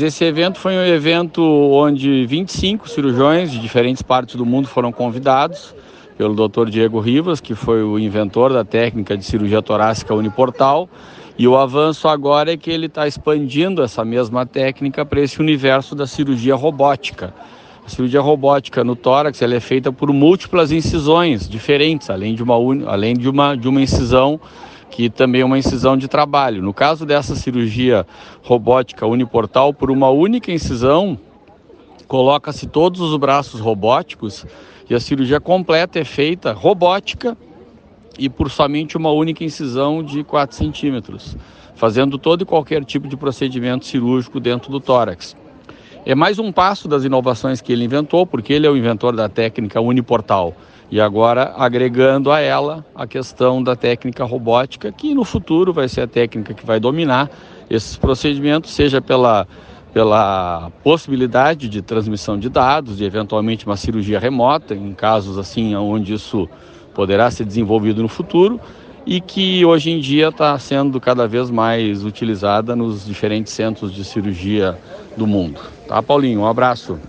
Esse evento foi um evento onde 25 cirurgiões de diferentes partes do mundo foram convidados pelo Dr. Diego Rivas, que foi o inventor da técnica de cirurgia torácica uniportal. E o avanço agora é que ele está expandindo essa mesma técnica para esse universo da cirurgia robótica. A cirurgia robótica no tórax ela é feita por múltiplas incisões diferentes, além de uma, além de uma, de uma incisão que também é uma incisão de trabalho. No caso dessa cirurgia robótica uniportal, por uma única incisão, coloca-se todos os braços robóticos e a cirurgia completa é feita robótica e por somente uma única incisão de 4 centímetros, fazendo todo e qualquer tipo de procedimento cirúrgico dentro do tórax. É mais um passo das inovações que ele inventou, porque ele é o inventor da técnica uniportal e agora agregando a ela a questão da técnica robótica, que no futuro vai ser a técnica que vai dominar esses procedimentos, seja pela, pela possibilidade de transmissão de dados, e eventualmente uma cirurgia remota, em casos assim onde isso poderá ser desenvolvido no futuro, e que hoje em dia está sendo cada vez mais utilizada nos diferentes centros de cirurgia do mundo. Tá, Paulinho? Um abraço.